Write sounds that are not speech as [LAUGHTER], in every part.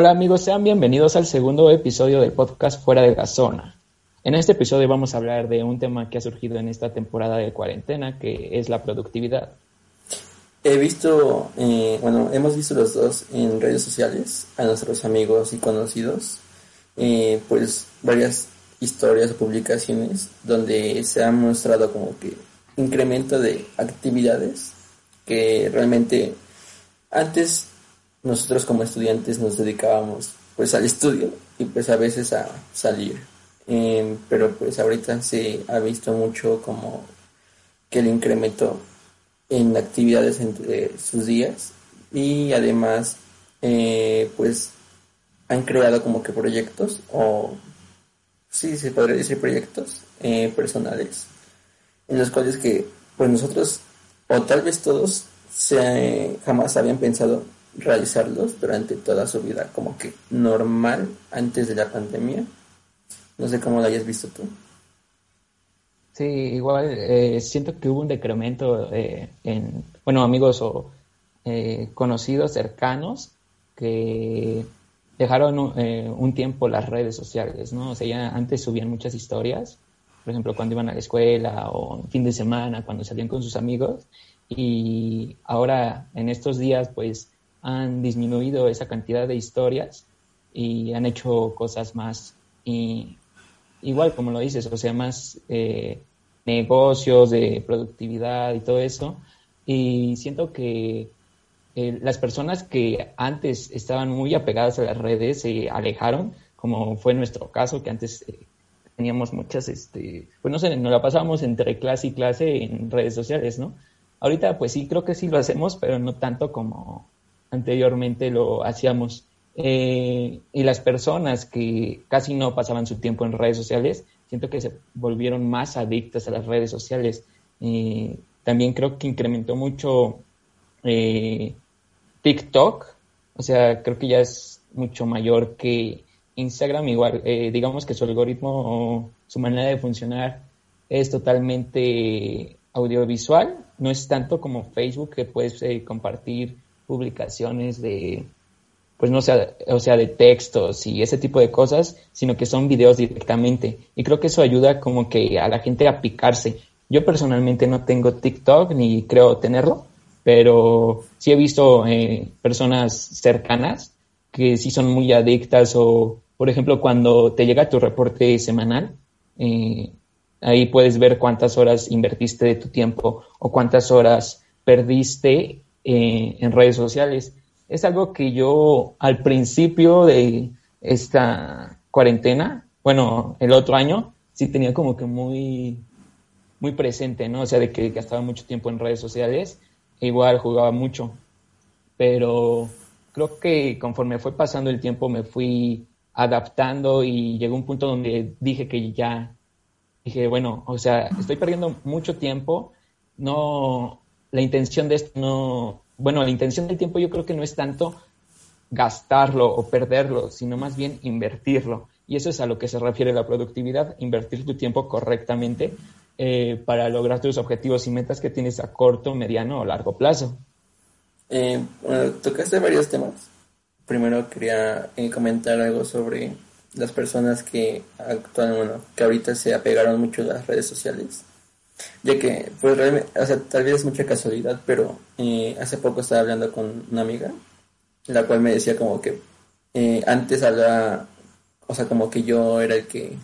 Hola amigos, sean bienvenidos al segundo episodio del podcast Fuera de la Zona. En este episodio vamos a hablar de un tema que ha surgido en esta temporada de cuarentena, que es la productividad. He visto, eh, bueno, hemos visto los dos en redes sociales a nuestros amigos y conocidos, eh, pues varias historias o publicaciones donde se ha mostrado como que incremento de actividades que realmente antes nosotros como estudiantes nos dedicábamos pues al estudio y pues a veces a salir. Em, pero pues ahorita se ha visto mucho como que el incremento en actividades entre sus días y además eh, pues han creado como que proyectos o sí se podría decir proyectos eh, personales en los cuales que pues nosotros o tal vez todos se, jamás habían pensado realizarlos durante toda su vida, como que normal antes de la pandemia. No sé cómo lo hayas visto tú. Sí, igual eh, siento que hubo un decremento eh, en, bueno, amigos o eh, conocidos cercanos que dejaron un tiempo las redes sociales, ¿no? O sea, ya antes subían muchas historias, por ejemplo, cuando iban a la escuela o fin de semana, cuando salían con sus amigos, y ahora en estos días, pues, han disminuido esa cantidad de historias y han hecho cosas más y igual como lo dices, o sea, más eh, negocios de productividad y todo eso. Y siento que eh, las personas que antes estaban muy apegadas a las redes se alejaron, como fue nuestro caso, que antes eh, teníamos muchas, este, pues no sé, nos la pasábamos entre clase y clase en redes sociales, ¿no? Ahorita pues sí, creo que sí lo hacemos, pero no tanto como, anteriormente lo hacíamos. Eh, y las personas que casi no pasaban su tiempo en redes sociales, siento que se volvieron más adictas a las redes sociales. Eh, también creo que incrementó mucho eh, TikTok, o sea, creo que ya es mucho mayor que Instagram, igual, digamos que su algoritmo o su manera de funcionar es totalmente audiovisual, no es tanto como Facebook que puedes compartir publicaciones de, pues no sea, o sea, de textos y ese tipo de cosas, sino que son videos directamente. Y creo que eso ayuda como que a la gente a picarse. Yo personalmente no tengo TikTok ni creo tenerlo, pero sí he visto eh, personas cercanas que sí son muy adictas o, por ejemplo, cuando te llega tu reporte semanal, eh, ahí puedes ver cuántas horas invertiste de tu tiempo o cuántas horas perdiste eh, en redes sociales. Es algo que yo al principio de esta cuarentena, bueno, el otro año, sí tenía como que muy, muy presente, ¿no? O sea, de que gastaba mucho tiempo en redes sociales, e igual jugaba mucho. Pero creo que conforme fue pasando el tiempo me fui adaptando y llegó un punto donde dije que ya, dije, bueno, o sea, estoy perdiendo mucho tiempo, no, la intención de esto no, bueno, la intención del tiempo yo creo que no es tanto gastarlo o perderlo, sino más bien invertirlo. Y eso es a lo que se refiere la productividad, invertir tu tiempo correctamente eh, para lograr tus objetivos y metas que tienes a corto, mediano o largo plazo. Eh, bueno, tocaste varios temas. Primero quería eh, comentar algo sobre las personas que actualmente, bueno, que ahorita se apegaron mucho a las redes sociales ya que, pues realmente, o sea, tal vez es mucha casualidad, pero eh, hace poco estaba hablando con una amiga, la cual me decía como que eh, antes hablaba, o sea, como que yo era el que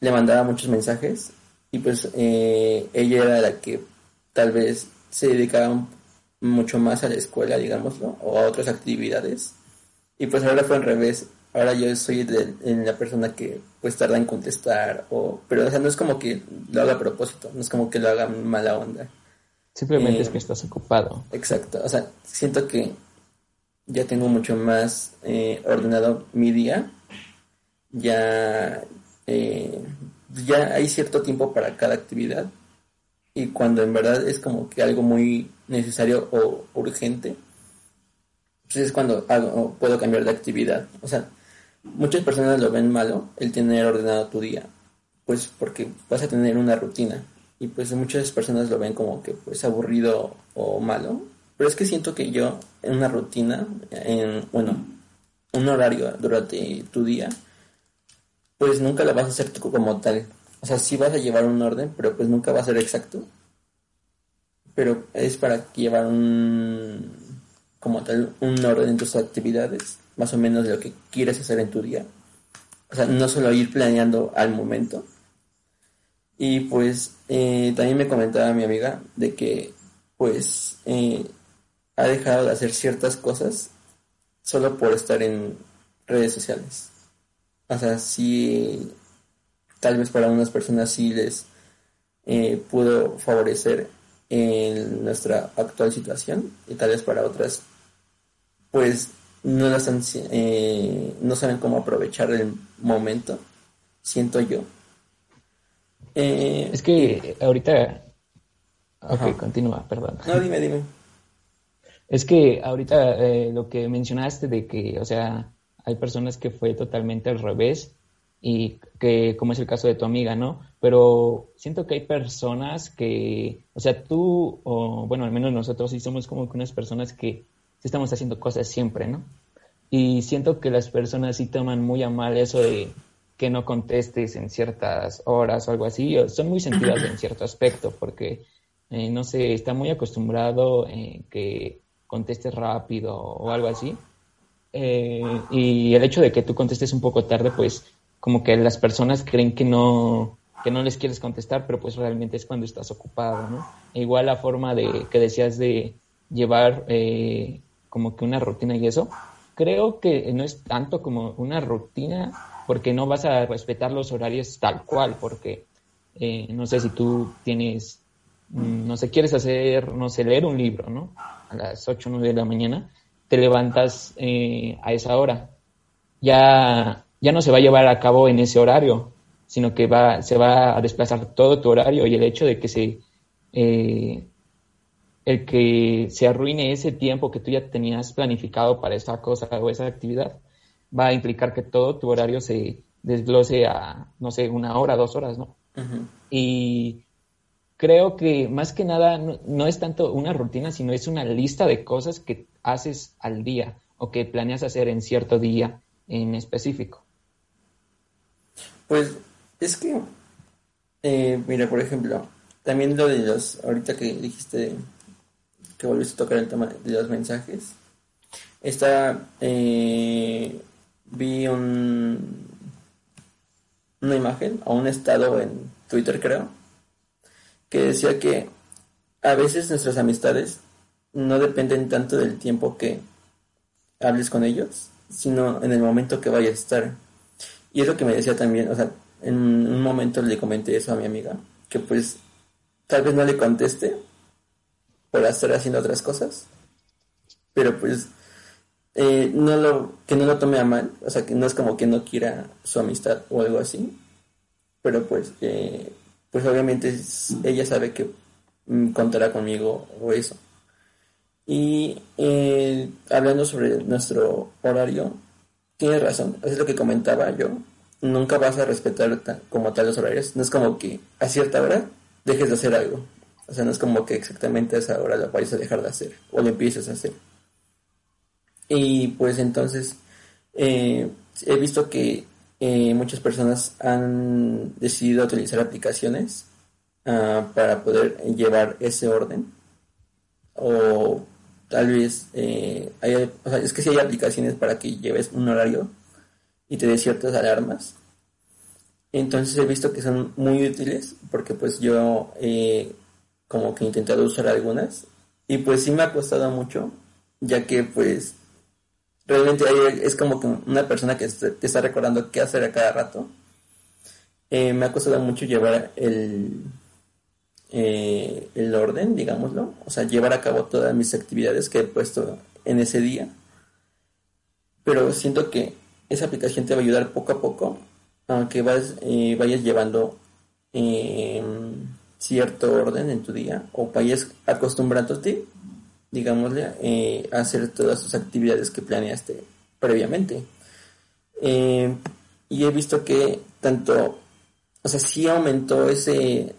le mandaba muchos mensajes y pues eh, ella era la que tal vez se dedicaba mucho más a la escuela, digámoslo, o a otras actividades. Y pues ahora fue al revés ahora yo soy de, la persona que pues tarda en contestar, o, pero o sea, no es como que lo haga a propósito, no es como que lo haga mala onda. Simplemente es eh, que estás ocupado. Exacto, o sea, siento que ya tengo mucho más eh, ordenado mi día, ya, eh, ya hay cierto tiempo para cada actividad y cuando en verdad es como que algo muy necesario o urgente, pues es cuando hago, puedo cambiar de actividad. O sea, Muchas personas lo ven malo el tener ordenado tu día, pues porque vas a tener una rutina y pues muchas personas lo ven como que pues aburrido o malo, pero es que siento que yo en una rutina, en, bueno, un horario durante tu día, pues nunca lo vas a hacer como tal. O sea, sí vas a llevar un orden, pero pues nunca va a ser exacto. Pero es para llevar un, como tal, un orden en tus actividades, más o menos de lo que quieres hacer en tu día. O sea, no solo ir planeando al momento. Y pues eh, también me comentaba mi amiga de que pues eh, ha dejado de hacer ciertas cosas solo por estar en redes sociales. O sea, sí, tal vez para unas personas sí les eh, pudo favorecer en nuestra actual situación y tal vez para otras pues no las eh, no saben cómo aprovechar el momento siento yo. Eh, es que ahorita ok continúa perdón. No dime dime. Es que ahorita eh, lo que mencionaste de que, o sea, hay personas que fue totalmente al revés y que, como es el caso de tu amiga, ¿no? Pero siento que hay personas que, o sea, tú, o bueno, al menos nosotros sí somos como que unas personas que estamos haciendo cosas siempre, ¿no? Y siento que las personas sí toman muy a mal eso de que no contestes en ciertas horas o algo así, son muy sentidas en cierto aspecto, porque, eh, no sé, está muy acostumbrado en que contestes rápido o algo así. Eh, y el hecho de que tú contestes un poco tarde, pues como que las personas creen que no, que no les quieres contestar, pero pues realmente es cuando estás ocupado, ¿no? E igual la forma de que decías de llevar eh, como que una rutina y eso, creo que no es tanto como una rutina, porque no vas a respetar los horarios tal cual, porque eh, no sé si tú tienes, mm, no sé, quieres hacer, no sé, leer un libro, ¿no? a las 8 o 9 de la mañana, te levantas eh, a esa hora. Ya, ya no se va a llevar a cabo en ese horario, sino que va, se va a desplazar todo tu horario y el hecho de que se, eh, el que se arruine ese tiempo que tú ya tenías planificado para esa cosa o esa actividad, va a implicar que todo tu horario se desglose a, no sé, una hora, dos horas, ¿no? Y creo que más que nada no, es tanto una rutina, sino es una lista de cosas que haces al día o que planeas hacer en cierto día en específico. Pues es que, eh, mira, por ejemplo, también lo de los, ahorita que dijiste que volviste a tocar el tema de los mensajes, está, eh, vi un, una imagen o un estado en Twitter creo, que decía que a veces nuestras amistades no dependen tanto del tiempo que hables con ellos, sino en el momento que vayas a estar. Y es lo que me decía también, o sea, en un momento le comenté eso a mi amiga, que pues tal vez no le conteste por estar haciendo otras cosas, pero pues eh, no lo, que no lo tome a mal, o sea, que no es como que no quiera su amistad o algo así, pero pues eh, pues obviamente ella sabe que mm, contará conmigo o eso. Y eh, hablando sobre nuestro horario, tiene razón, es lo que comentaba yo. Nunca vas a respetar como tal los horarios. No es como que a cierta hora dejes de hacer algo. O sea, no es como que exactamente a esa hora lo vayas a dejar de hacer o lo empieces a hacer. Y pues entonces eh, he visto que eh, muchas personas han decidido utilizar aplicaciones ah, para poder llevar ese orden. O tal vez eh, es que si hay aplicaciones para que lleves un horario y te dé ciertas alarmas. Entonces he visto que son muy útiles porque pues yo como que he intentado usar algunas y pues sí me ha costado mucho ya que pues realmente es como que una persona que te está recordando qué hacer a cada rato. Eh, me ha costado mucho llevar el, eh, el orden, digámoslo, o sea, llevar a cabo todas mis actividades que he puesto en ese día. Pero siento que esa aplicación te va a ayudar poco a poco aunque vas, eh, vayas llevando cierto orden en tu día o vayas acostumbrándote digámosle, eh, hacer todas sus actividades que planeaste previamente. Eh, y he visto que tanto, o sea, sí aumentó ese,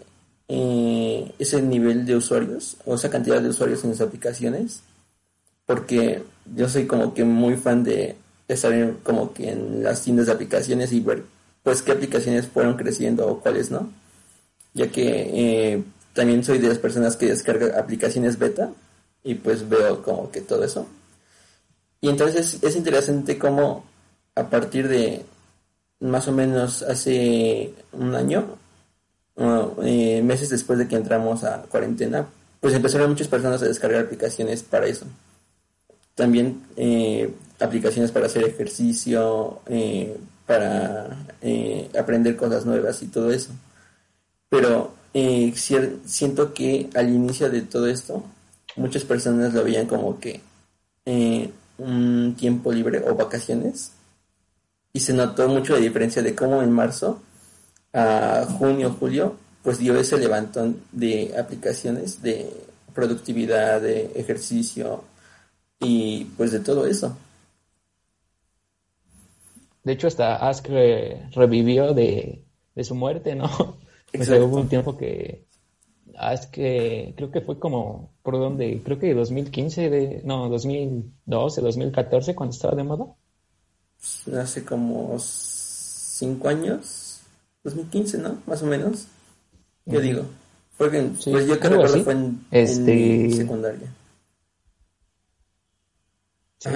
eh, ese nivel de usuarios, o esa cantidad de usuarios en las aplicaciones, porque yo soy como que muy fan de estar como que en las tiendas de aplicaciones y ver pues qué aplicaciones fueron creciendo o cuáles no. Ya que eh, también soy de las personas que descargan aplicaciones beta y pues veo como que todo eso. Y entonces es interesante cómo a partir de más o menos hace un año, eh, meses después de que entramos a cuarentena, pues empezaron muchas personas a descargar aplicaciones para eso. También eh, aplicaciones para hacer ejercicio, eh, para aprender cosas nuevas y todo eso. Pero siento que al inicio de todo esto, muchas personas lo veían como que un tiempo libre o vacaciones y se notó mucho la diferencia de cómo en marzo a junio, julio, pues dio ese levantón de aplicaciones de productividad, de ejercicio y pues de todo eso. De hecho, hasta Ask revivió de, su muerte, ¿no? Hubo un tiempo que Ask, creo que fue como, por donde, creo que 2015, de, no, 2012, 2014, cuando estaba de moda hace como cinco años, 2015, ¿no? Más o menos. Yo digo. Fue pues yo creo que fue en, este... secundaria.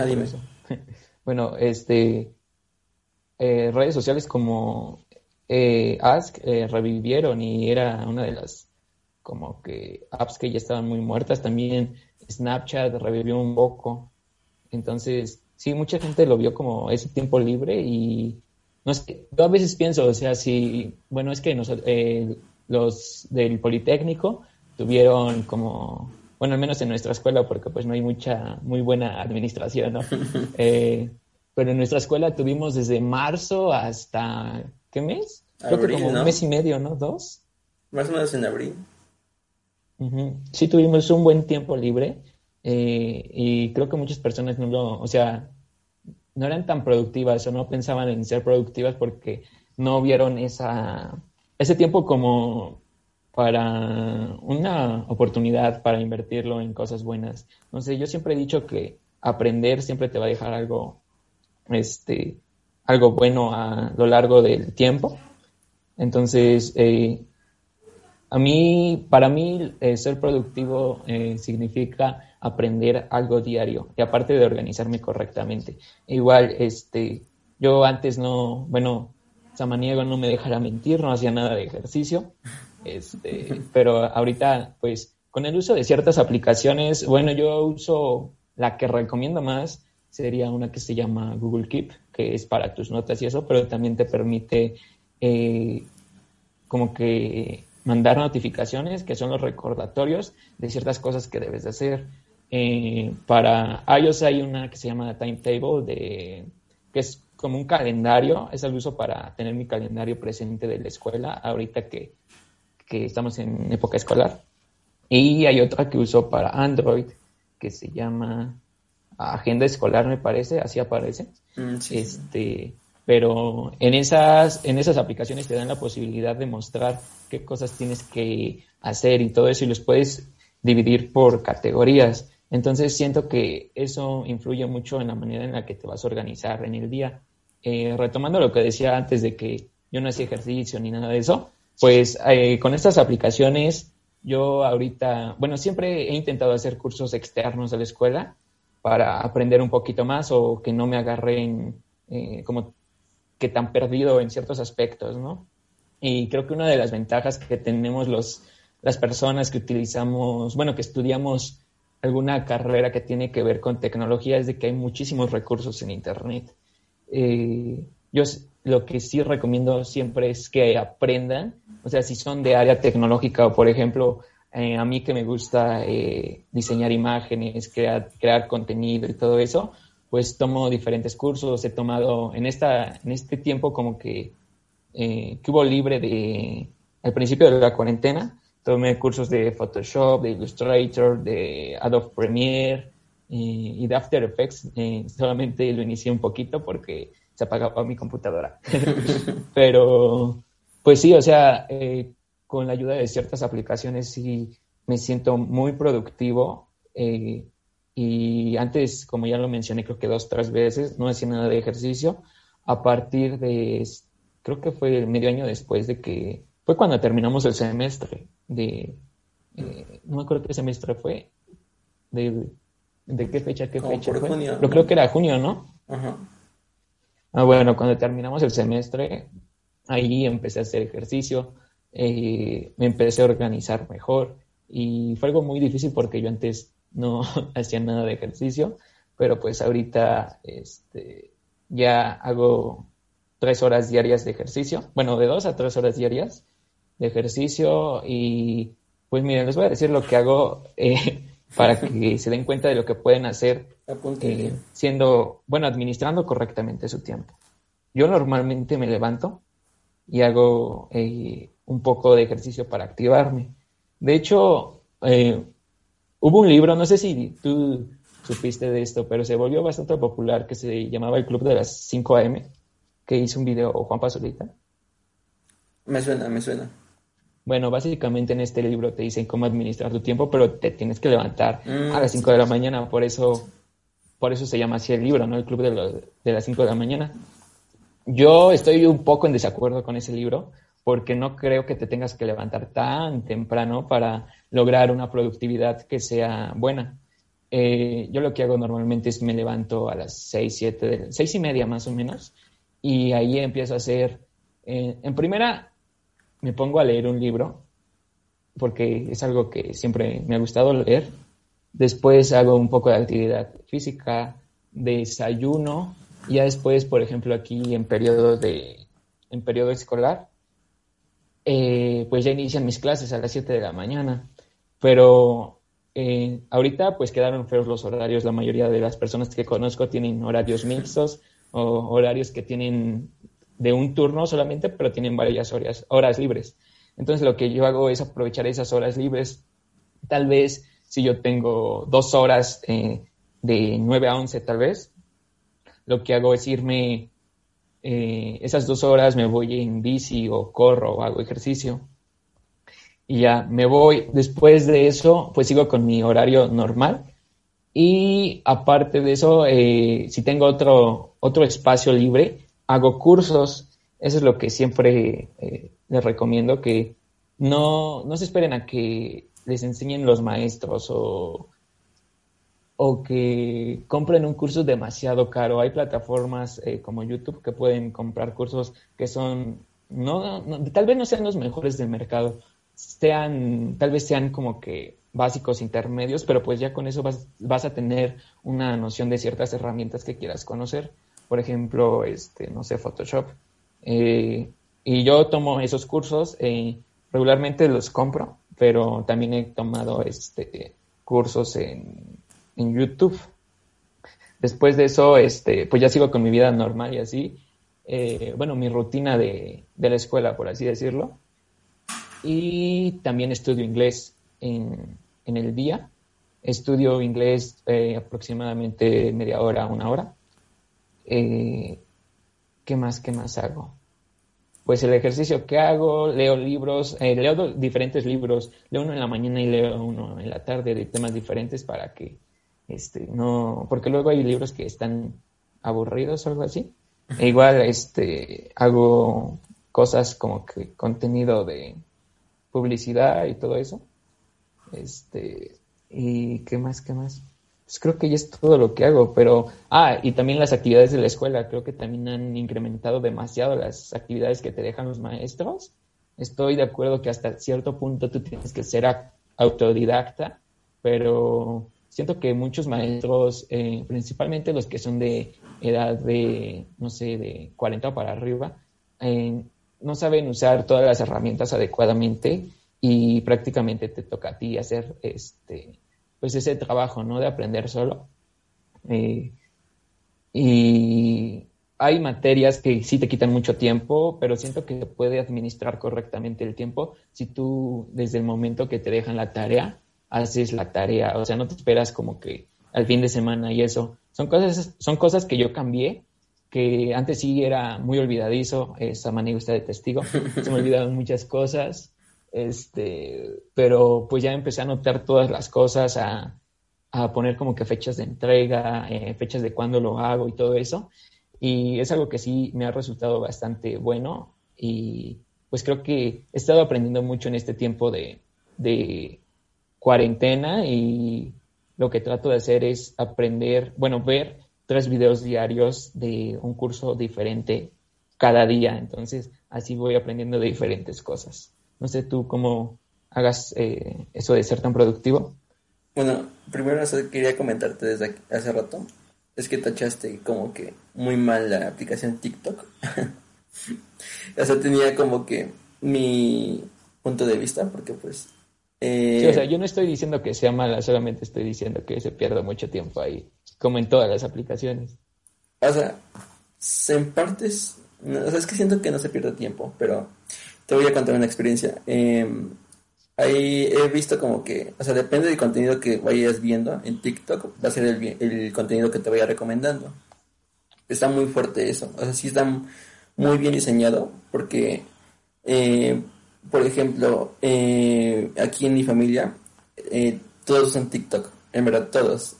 dime. [LAUGHS] bueno, este, eh, redes sociales como eh, Ask eh, revivieron y era una de las como que apps que ya estaban muy muertas. También Snapchat revivió un poco. Entonces, sí, mucha gente lo vio como ese tiempo libre y no sé, yo a veces pienso, o sea, si, bueno, es que eh, los del Politécnico tuvieron como, bueno, al menos en nuestra escuela, porque pues no hay mucha, muy buena administración, ¿no? [LAUGHS] Eh, pero en nuestra escuela tuvimos desde marzo hasta, ¿qué mes? Creo que como un mes y medio, ¿no? ¿Dos? Más o menos en abril. Sí, tuvimos un buen tiempo libre eh, y creo que muchas personas no lo, o sea, no eran tan productivas o no pensaban en ser productivas porque no vieron esa, ese tiempo como para una oportunidad para invertirlo en cosas buenas. No sé, yo siempre he dicho que aprender siempre te va a dejar algo, este, algo bueno a lo largo del tiempo. Entonces, eh, a mí, para mí, eh, ser productivo significa aprender algo diario y aparte de organizarme correctamente. Igual, este, yo antes no, bueno, Samaniego no me dejara mentir, no hacía nada de ejercicio, este, [LAUGHS] pero ahorita, pues, con el uso de ciertas aplicaciones, bueno, yo uso la que recomiendo más, sería una que se llama Google Keep, que es para tus notas y eso, pero también te permite eh, como que mandar notificaciones, que son los recordatorios de ciertas cosas que debes de hacer. Eh, para iOS hay una que se llama Timetable, de, que es como un calendario, es el uso para tener mi calendario presente de la escuela, ahorita que, estamos en época escolar. Y hay otra que uso para Android, que se llama Agenda Escolar, me parece, así aparece. Mm, este, pero en esas, en esas aplicaciones te dan la posibilidad de mostrar qué cosas tienes que hacer y todo eso, y los puedes dividir por categorías. Entonces siento que eso influye mucho en la manera en la que te vas a organizar en el día. Eh, retomando lo que decía antes de que yo no hacía ejercicio ni nada de eso, pues eh, con estas aplicaciones yo ahorita, bueno, siempre he intentado hacer cursos externos de la escuela para aprender un poquito más o que no me agarren eh, como que tan perdido en ciertos aspectos, ¿no? Y creo que una de las ventajas que tenemos los, las personas que utilizamos, bueno, que estudiamos alguna carrera que tiene que ver con tecnología es de que hay muchísimos recursos en Internet. Eh, yo lo que sí recomiendo siempre es que aprendan, o sea, si son de área tecnológica o, por ejemplo, eh, a mí que me gusta eh, diseñar imágenes, crear, crear contenido y todo eso, pues tomo diferentes cursos, he tomado en, esta, en este tiempo como que, que hubo libre de, al principio de la cuarentena, tomé cursos de Photoshop, de Illustrator, de Adobe Premiere y, de After Effects. Eh, solamente lo inicié un poquito porque se apagaba mi computadora. [LAUGHS] Pero, pues sí, o sea, eh, con la ayuda de ciertas aplicaciones sí me siento muy productivo. Eh, y antes, como ya lo mencioné, creo que dos, tres veces, no hacía nada de ejercicio. A partir de, creo que fue medio año después de que, fue cuando terminamos el semestre de, eh, no me acuerdo qué semestre fue, de, de qué fecha, qué fecha fue. Junio, Pero creo que era junio, ¿no? Ajá. Ah, bueno, cuando terminamos el semestre, ahí empecé a hacer ejercicio, eh, me empecé a organizar mejor. Y fue algo muy difícil porque yo antes no [LAUGHS] hacía nada de ejercicio, pero pues ahorita este, ya hago tres horas diarias de ejercicio, bueno, de dos a tres horas diarias de ejercicio y pues miren, les voy a decir lo que hago [LAUGHS] eh, para que se den cuenta de lo que pueden hacer eh, siendo, bueno, administrando correctamente su tiempo. Yo normalmente me levanto y hago eh, un poco de ejercicio para activarme. De hecho, eh, hubo un libro, no sé si tú supiste de esto, pero se volvió bastante popular que se llamaba El Club de las 5 AM, que hizo un video Juan Pasolita. Me suena, me suena. Bueno, básicamente en este libro te dicen cómo administrar tu tiempo, pero te tienes que levantar mm, a las 5 de la mañana, por eso, por eso se llama así el libro, ¿no? El Club de, de las 5 de la mañana. Yo estoy un poco en desacuerdo con ese libro, porque no creo que te tengas que levantar tan temprano para lograr una productividad que sea buena. Eh, yo lo que hago normalmente es me levanto a las seis, siete, seis y media más o menos, y ahí empiezo a hacer, eh, en primera me pongo a leer un libro, porque es algo que siempre me ha gustado leer. Después hago un poco de actividad física, desayuno, y ya después, por ejemplo, aquí en periodo de, en periodo escolar, eh, pues ya inician mis clases a las 7 de la mañana. Pero eh, ahorita pues quedaron feos los horarios. La mayoría de las personas que conozco tienen horarios mixtos o horarios que tienen de un turno solamente, pero tienen varias horas, horas libres. Entonces lo que yo hago es aprovechar esas horas libres. Tal vez si yo tengo dos horas eh, de 9 a 11 tal vez, lo que hago es irme eh, esas dos horas me voy en bici o corro o hago ejercicio. Y ya me voy. Después de eso, pues sigo con mi horario normal. Y aparte de eso, eh, si tengo otro, otro espacio libre, hago cursos. Eso es lo que siempre eh, les recomiendo, que no, no se esperen a que les enseñen los maestros o o que compren un curso demasiado caro. Hay plataformas eh, como YouTube que pueden comprar cursos que son, no, tal vez no sean los mejores del mercado, sean, tal vez sean como que básicos intermedios, pero pues ya con eso vas, vas a tener una noción de ciertas herramientas que quieras conocer. Por ejemplo, este, no sé, Photoshop. Eh, y yo tomo esos cursos, eh, regularmente los compro, pero también he tomado este, cursos en en YouTube. Después de eso, este, pues ya sigo con mi vida normal y así. Eh, bueno, mi rutina de, la escuela, por así decirlo. Y también estudio inglés en, el día. Estudio inglés eh, aproximadamente media hora, una hora. Eh, ¿Qué más, qué más hago? Pues el ejercicio que hago, leo libros, leo diferentes libros, leo uno en la mañana y leo uno en la tarde de temas diferentes para que este, no, porque luego hay libros que están aburridos o algo así. E igual, este, hago cosas como que contenido de publicidad y todo eso. Este, y qué más, qué más. Pues creo que ya es todo lo que hago, pero, ah, y también las actividades de la escuela, creo que también han incrementado demasiado las actividades que te dejan los maestros. Estoy de acuerdo que hasta cierto punto tú tienes que ser autodidacta, pero siento que muchos maestros, eh, principalmente los que son de edad de, no sé, de 40 para arriba, eh, no saben usar todas las herramientas adecuadamente y prácticamente te toca a ti hacer este, pues ese trabajo, ¿no? De aprender solo. Eh, y hay materias que sí te quitan mucho tiempo, pero siento que se puede administrar correctamente el tiempo si tú desde el momento que te dejan la tarea haces la tarea, o sea, no te esperas como que al fin de semana y eso. Son cosas, son cosas que yo cambié, que antes sí era muy olvidadizo, esa manera está de testigo, se me olvidaban muchas cosas, este, pero pues ya empecé a notar todas las cosas, a, a poner como que fechas de entrega, eh, fechas de cuándo lo hago y todo eso. Y es algo que sí me ha resultado bastante bueno y pues creo que he estado aprendiendo mucho en este tiempo de cuarentena y lo que trato de hacer es aprender, bueno, ver tres videos diarios de un curso diferente cada día. Entonces, así voy aprendiendo de diferentes cosas. No sé tú cómo hagas eh, eso de ser tan productivo. Bueno, primero quería comentarte desde hace rato. Es que tachaste como que muy mal la aplicación TikTok. [LAUGHS] o sea, tenía como que mi punto de vista, porque pues Sí, o sea, yo no estoy diciendo que sea mala, solamente estoy diciendo que se pierde mucho tiempo ahí, como en todas las aplicaciones. O sea, en partes, o sea, es que siento que no se pierde tiempo, pero te voy a contar una experiencia. Em, ahí he visto como que, o sea, depende del contenido que vayas viendo en TikTok, va a ser el, el contenido que te vaya recomendando. Está muy fuerte eso, o sea, sí está muy bien diseñado, porque... Eh, por ejemplo, eh, aquí en mi familia, eh, todos usan TikTok, en verdad todos.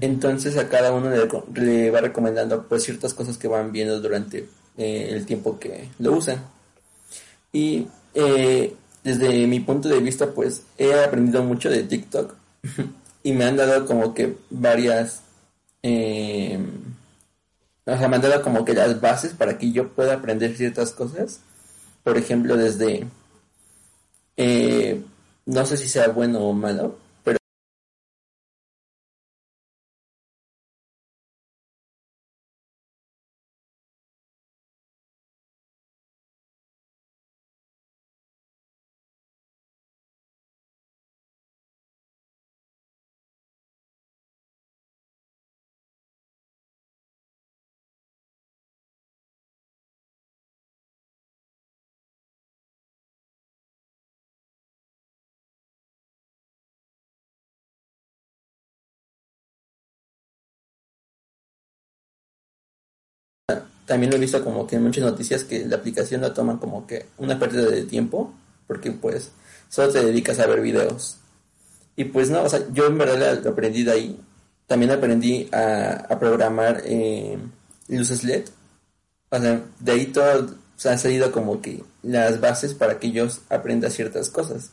Entonces a cada uno le, va recomendando pues ciertas cosas que van viendo durante eh, el tiempo que lo usan. Y desde mi punto de vista pues he aprendido mucho de TikTok [LAUGHS] y me han dado como que varias... o sea, me han dado como que las bases para que yo pueda aprender ciertas cosas por ejemplo, desde, eh, no sé si sea bueno o malo, también lo he visto como que en muchas noticias que la aplicación la toman como que una pérdida de tiempo, porque pues solo te dedicas a ver videos. Y pues no, o sea, yo en verdad lo aprendí de ahí. También aprendí a, programar eh, luces LED. O sea, de ahí todo se han salido como que las bases para que yo aprenda ciertas cosas.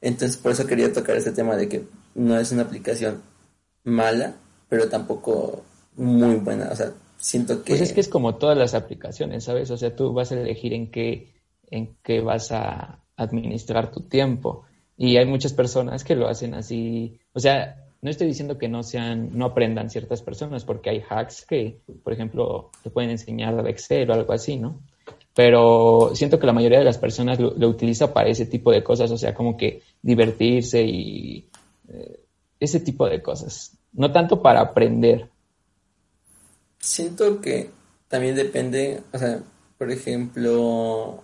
Entonces por eso quería tocar ese tema de que no es una aplicación mala, pero tampoco muy buena. O sea, siento que... Pues es que es como todas las aplicaciones, ¿sabes? O sea, tú vas a elegir en qué, en qué vas a administrar tu tiempo. Y hay muchas personas que lo hacen así. O sea, no estoy diciendo que no sean, no aprendan ciertas personas, porque hay hacks que, por ejemplo, te pueden enseñar de Excel o algo así, ¿no? Pero siento que la mayoría de las personas lo, utiliza para ese tipo de cosas, o sea, como que divertirse y eh, ese tipo de cosas. No tanto para aprender, Siento que también depende, o sea, por ejemplo,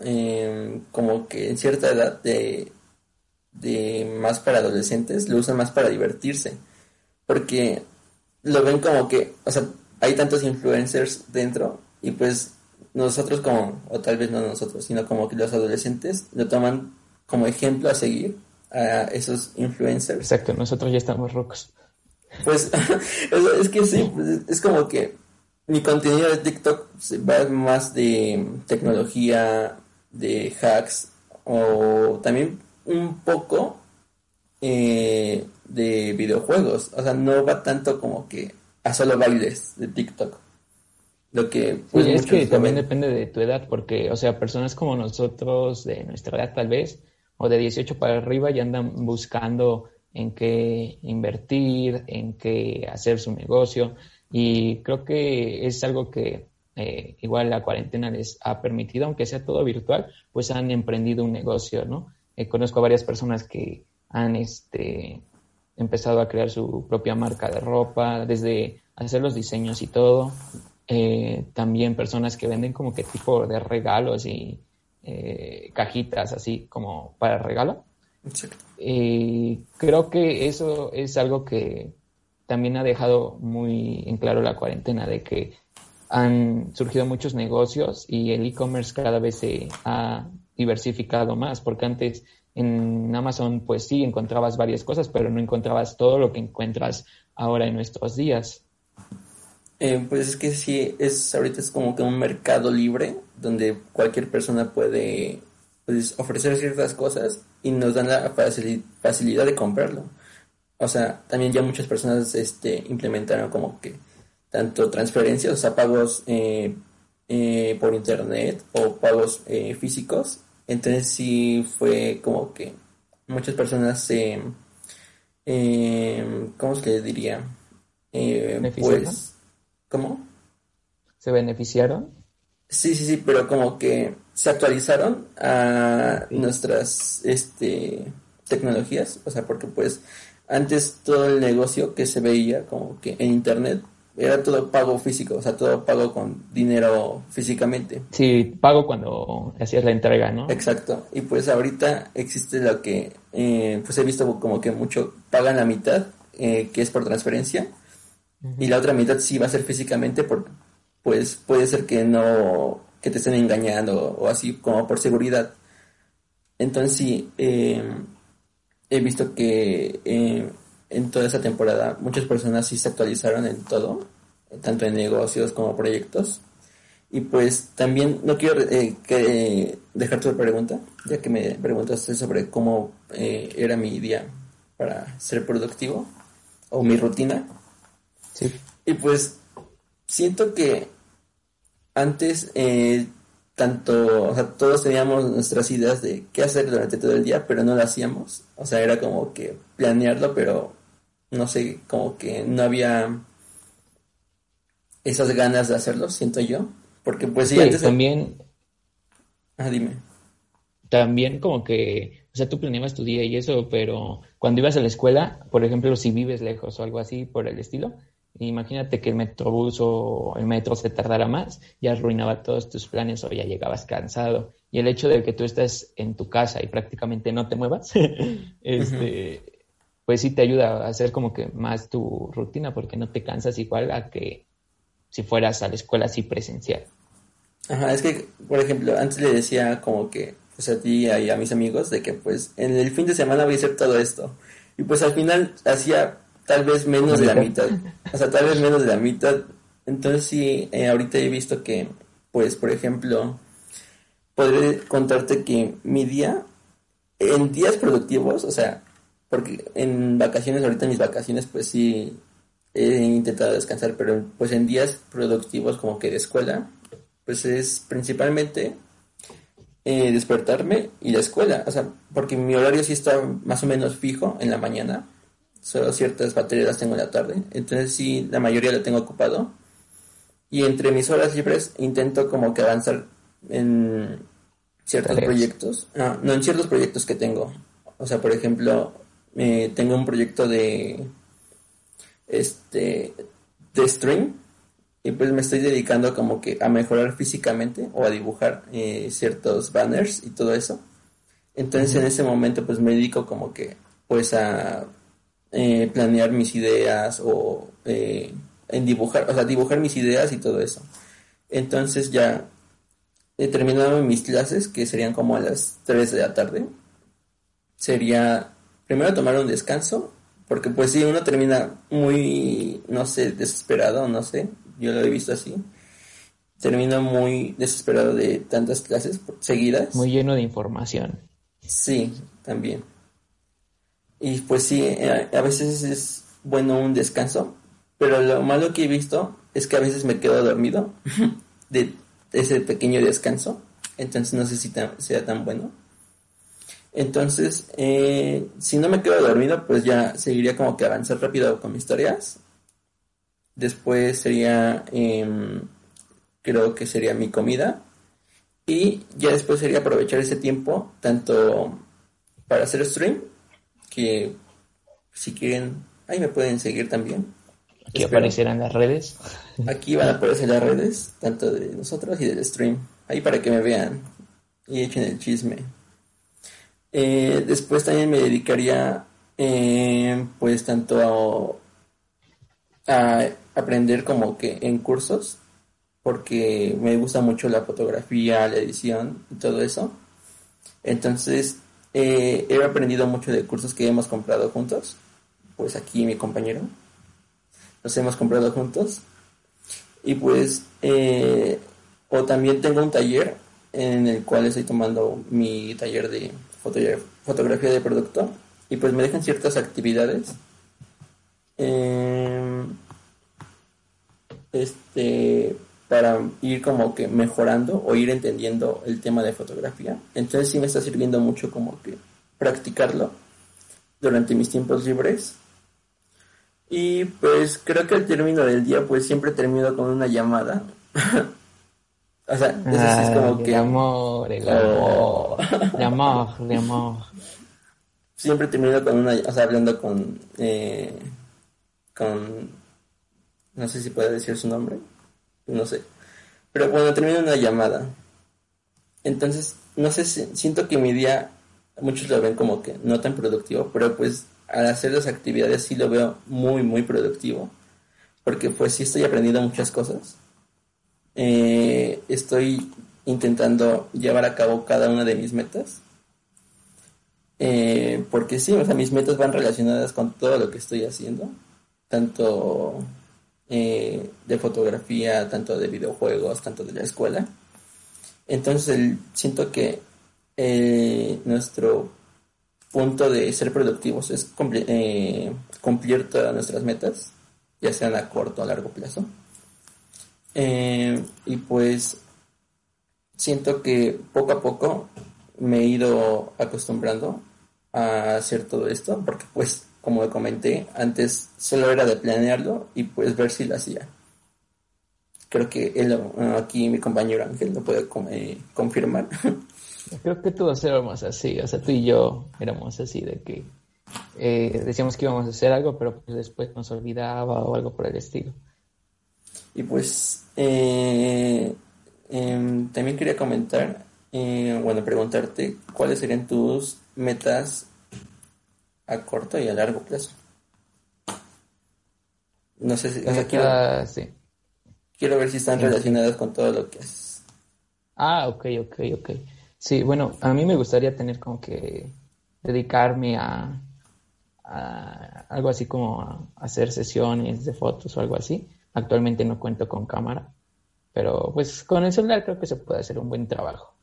em, como que en cierta edad de, de más para adolescentes lo usan más para divertirse, porque lo ven como que, o sea, hay tantos influencers dentro y pues nosotros como, o tal vez no nosotros, sino como que los adolescentes lo toman como ejemplo a seguir a esos influencers. Exacto, nosotros ya estamos rocos. Pues [LAUGHS] es que sí, pues, es como que mi contenido de TikTok va más de tecnología, de hacks o también un poco eh, de videojuegos. O sea, no va tanto como que a solo bailes de TikTok. Lo que pues, es que también depende de tu edad, porque, o sea, personas como nosotros de nuestra edad tal vez, o de 18 para arriba, ya andan buscando en qué invertir, en qué hacer su negocio. Y creo que es algo que eh, igual la cuarentena les ha permitido, aunque sea todo virtual, pues han emprendido un negocio, ¿no? Eh, conozco a varias personas que han este, empezado a crear su propia marca de ropa, desde hacer los diseños y todo. Eh, también personas que venden como que tipo de regalos y cajitas así como para regalo. Y creo que eso es algo que también ha dejado muy en claro la cuarentena, de que han surgido muchos negocios y el e-commerce cada vez se ha diversificado más, porque antes en Amazon pues sí encontrabas varias cosas, pero no encontrabas todo lo que encuentras ahora en nuestros días. Eh, pues es que sí, es ahorita es como que un mercado libre donde cualquier persona puede pues, ofrecer ciertas cosas y nos dan la facilidad de comprarlo. O sea, también ya muchas personas este, implementaron como que tanto transferencias, o sea, pagos eh, eh, por internet o pagos físicos. Entonces sí fue como que muchas personas se... ¿Cómo es que diría? pues ¿Cómo? ¿Se beneficiaron? Sí, sí, sí, pero como que se actualizaron a nuestras este, tecnologías, o sea, porque pues antes todo el negocio que se veía como que en internet era todo pago físico, o sea, todo pago con dinero físicamente. Sí, pago cuando hacías la entrega, ¿no? Exacto, y pues ahorita existe lo que, eh, pues he visto como que mucho pagan la mitad, eh, que es por transferencia, y la otra mitad sí va a ser físicamente porque pues puede ser que no que te estén engañando o así como por seguridad. Entonces sí eh, he visto que eh, en toda esa temporada muchas personas sí se actualizaron en todo tanto en negocios como proyectos. Y pues también no quiero eh, que dejar tu pregunta ya que me preguntaste sobre cómo era mi día para ser productivo o mi rutina. Y pues siento que antes eh, tanto, o sea, todos teníamos nuestras ideas de qué hacer durante todo el día, pero no lo hacíamos. O sea, era como que planearlo, pero no sé, como que no había esas ganas de hacerlo, siento yo. Porque pues sí, antes... También... Ah, dime. También como que, o sea, tú planeabas tu día y eso, pero cuando ibas a la escuela, por ejemplo, si vives lejos o algo así por el estilo, Imagínate que el metrobús o el metro se tardara más, ya arruinaba todos tus planes o ya llegabas cansado. Y el hecho de que tú estés en tu casa y prácticamente no te muevas, [LAUGHS] este, pues sí te ayuda a hacer como que más tu rutina porque no te cansas igual a que si fueras a la escuela así presencial. Ajá, es que, por ejemplo, antes le decía como que, pues a ti y a mis amigos, de que pues en el fin de semana voy a hacer todo esto. Y pues al final hacía tal vez menos de la mitad. O sea, tal vez menos de la mitad. Entonces sí, eh, ahorita he visto que, pues, por ejemplo, podré contarte que mi día, en días productivos, o sea, porque en vacaciones, ahorita en mis vacaciones, pues sí, he intentado descansar, pero pues en días productivos como que de escuela, pues es principalmente eh, despertarme y la escuela, o sea, porque mi horario sí está más o menos fijo en la mañana, solo ciertas baterías las tengo en la tarde, entonces sí, la mayoría lo tengo ocupado. Y entre mis horas libres intento como que avanzar en ciertos proyectos, no, no en ciertos proyectos que tengo. O sea, por ejemplo, eh, tengo un proyecto de este de stream y pues me estoy dedicando como que a mejorar físicamente o a dibujar eh, ciertos banners y todo eso. Entonces en ese momento pues me dedico como que pues a eh, planear mis ideas o eh, en dibujar, o sea, dibujar mis ideas y todo eso. Entonces ya he terminado mis clases, que serían como a las 3 de la tarde. Sería primero tomar un descanso, porque pues si uno termina muy, no sé, desesperado, no sé, yo lo he visto así. Termina muy desesperado de tantas clases seguidas. Muy lleno de información. Sí, también. Y pues sí, eh, a veces es bueno un descanso, pero lo malo que he visto es que a veces me quedo dormido de ese pequeño descanso, entonces no sé si sea tan bueno. Entonces, eh, si no me quedo dormido, pues ya seguiría como que avanzar rápido con mis tareas. Después sería, em, creo que sería mi comida. Y ya después sería aprovechar ese tiempo tanto para hacer stream que si quieren, ahí me pueden seguir también. Aquí aparecerán las redes. Aquí van a aparecer las redes, tanto de nosotros y del stream. Ahí para que me vean y echen el chisme. Eh, después también me dedicaría, eh, pues, tanto a, a, aprender como que en cursos, porque me gusta mucho la fotografía, la edición y todo eso. Entonces, eh, he aprendido mucho de cursos que hemos comprado juntos. Pues aquí mi compañero. Los hemos comprado juntos. Y pues, eh, o también tengo un taller en el cual estoy tomando mi taller de fotografía de producto. Y pues me dejan ciertas actividades. Eh, este para ir como que mejorando o ir entendiendo el tema de fotografía. Entonces sí me está sirviendo mucho como que practicarlo durante mis tiempos libres. Y pues creo que al término del día pues siempre termino con una llamada. [LAUGHS] o sea, eso sí es como que... amor, el amor, el amor, el amor. Siempre termino con una, o sea, hablando con, eh, con, no sé si puede decir su nombre no sé. Pero cuando termino una llamada, entonces, no sé, si, siento que mi día, muchos lo ven como que no tan productivo, pero pues al hacer las actividades sí lo veo muy, muy productivo, porque pues sí estoy aprendiendo muchas cosas. Eh, estoy intentando llevar a cabo cada una de mis metas. Eh, porque sí, o sea, mis metas van relacionadas con todo lo que estoy haciendo, tanto eh, de fotografía, tanto de videojuegos, tanto de la escuela. Entonces siento que eh, nuestro punto de ser productivos es eh, cumplir todas nuestras metas, ya sean a corto o a largo plazo. y pues siento que poco a poco me he ido acostumbrando a hacer todo esto, porque pues como comenté, antes solo era de planearlo y pues ver si lo hacía. Creo que él, aquí mi compañero Ángel lo puede eh, confirmar. [LAUGHS] Creo que todos éramos así, o sea, tú y yo éramos así, de que eh, decíamos que íbamos a hacer algo, pero pues después nos olvidaba o algo por el estilo. Y pues eh, em, también quería comentar, bueno, preguntarte cuáles serían tus metas a corto y a largo plazo. No sé si, quiero, sí. quiero ver si están relacionadas con todo lo que haces. Ah, ok, ok, ok. Sí, bueno, a mí me gustaría tener como que dedicarme a, algo así como a hacer sesiones de fotos o algo así. Actualmente no cuento con cámara, pero pues con el celular creo que se puede hacer un buen trabajo.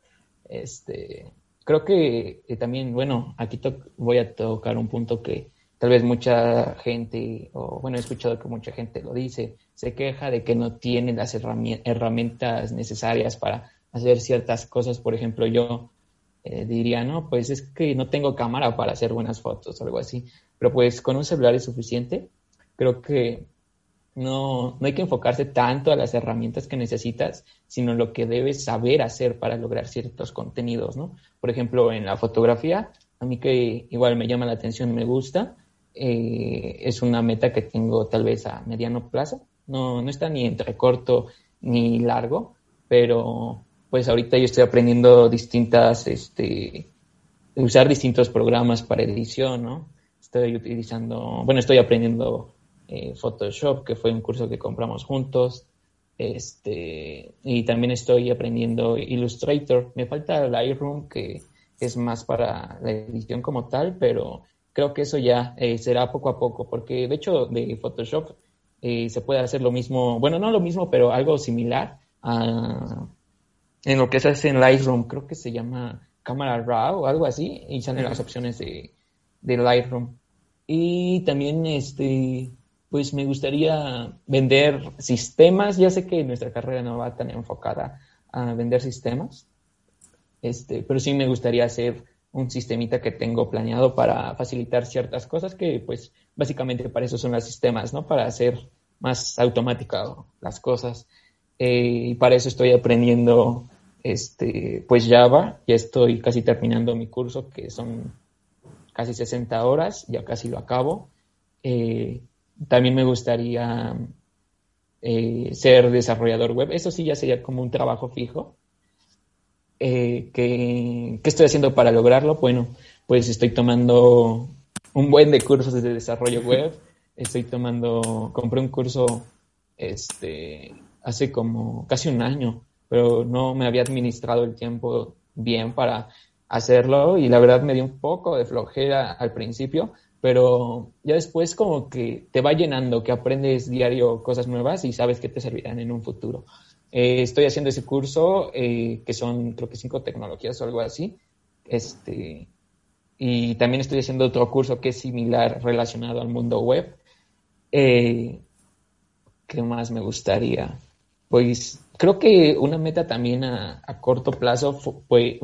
Este, creo que eh, también, bueno, aquí voy a tocar un punto que tal vez mucha gente, o bueno, he escuchado que mucha gente lo dice, se queja de que no tiene las herramientas necesarias para hacer ciertas cosas. Por ejemplo, yo eh, diría, no, pues es que no tengo cámara para hacer buenas fotos o algo así, pero pues con un celular es suficiente. Creo que no, no hay que enfocarse tanto a las herramientas que necesitas, sino lo que debes saber hacer para lograr ciertos contenidos, ¿no? Por ejemplo, en la fotografía, a mí que igual me llama la atención, me gusta, eh, es una meta que tengo tal vez a mediano plazo, no, no está ni entre corto ni largo, pero pues ahorita yo estoy aprendiendo distintas, este, usar distintos programas para edición, ¿no? Estoy utilizando, bueno, estoy aprendiendo eh, Photoshop, que fue un curso que compramos juntos. Este, y también estoy aprendiendo Illustrator. Me falta Lightroom, que es más para la edición como tal, pero creo que eso ya eh, será poco a poco, porque de hecho de Photoshop eh, se puede hacer lo mismo, bueno, no lo mismo, pero algo similar a, en lo que se hace en Lightroom, creo que se llama cámara RAW o algo así, y salen las opciones de, de Lightroom. Y también este pues me gustaría vender sistemas. Ya sé que nuestra carrera no va tan enfocada a vender sistemas, este, pero sí me gustaría hacer un sistemita que tengo planeado para facilitar ciertas cosas que, pues, básicamente para eso son los sistemas, ¿no? Para hacer más automático las cosas. Eh, y para eso estoy aprendiendo, este, pues, Java. Ya estoy casi terminando mi curso, que son casi 60 horas, ya casi lo acabo. Eh, también me gustaría eh, ser desarrollador web. Eso sí ya sería como un trabajo fijo. Eh, ¿qué, estoy haciendo para lograrlo? Bueno, pues estoy tomando un buen de cursos de desarrollo [LAUGHS] web. Estoy tomando, compré un curso este, hace como casi un año, pero no me había administrado el tiempo bien para hacerlo y la verdad me dio un poco de flojera al principio, pero ya después como que te va llenando, que aprendes diario cosas nuevas y sabes que te servirán en un futuro. Eh, estoy haciendo ese curso, eh, que son creo que cinco tecnologías o algo así, este, y también estoy haciendo otro curso que es similar relacionado al mundo web. Eh, ¿Qué más me gustaría? Pues creo que una meta también a, corto plazo fue,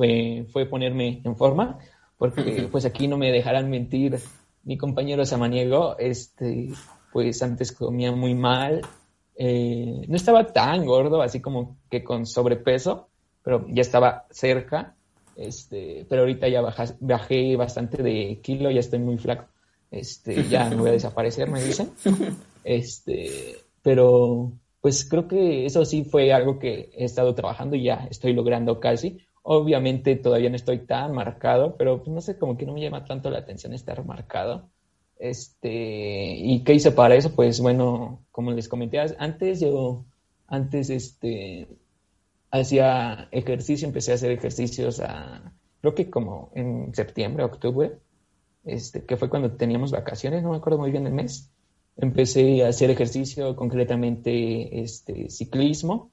fue, ponerme en forma, porque pues aquí no me dejarán mentir mi compañero Samaniego, este, pues antes comía muy mal, eh, no estaba tan gordo, así como que con sobrepeso, pero ya estaba cerca, este, pero ahorita ya bajé bastante de kilo, ya estoy muy flaco, este, ya me voy a desaparecer, me dicen, este, pero pues creo que eso sí fue algo que he estado trabajando y ya estoy logrando casi. Obviamente todavía no estoy tan marcado, pero pues, no sé, como que no me llama tanto la atención estar marcado. Este, ¿y qué hice para eso? Pues bueno, como les comenté antes, yo antes este hacía ejercicio, empecé a hacer ejercicios a, creo que como en septiembre, octubre, este, que fue cuando teníamos vacaciones, no me acuerdo muy bien el mes empecé a hacer ejercicio, concretamente este, ciclismo.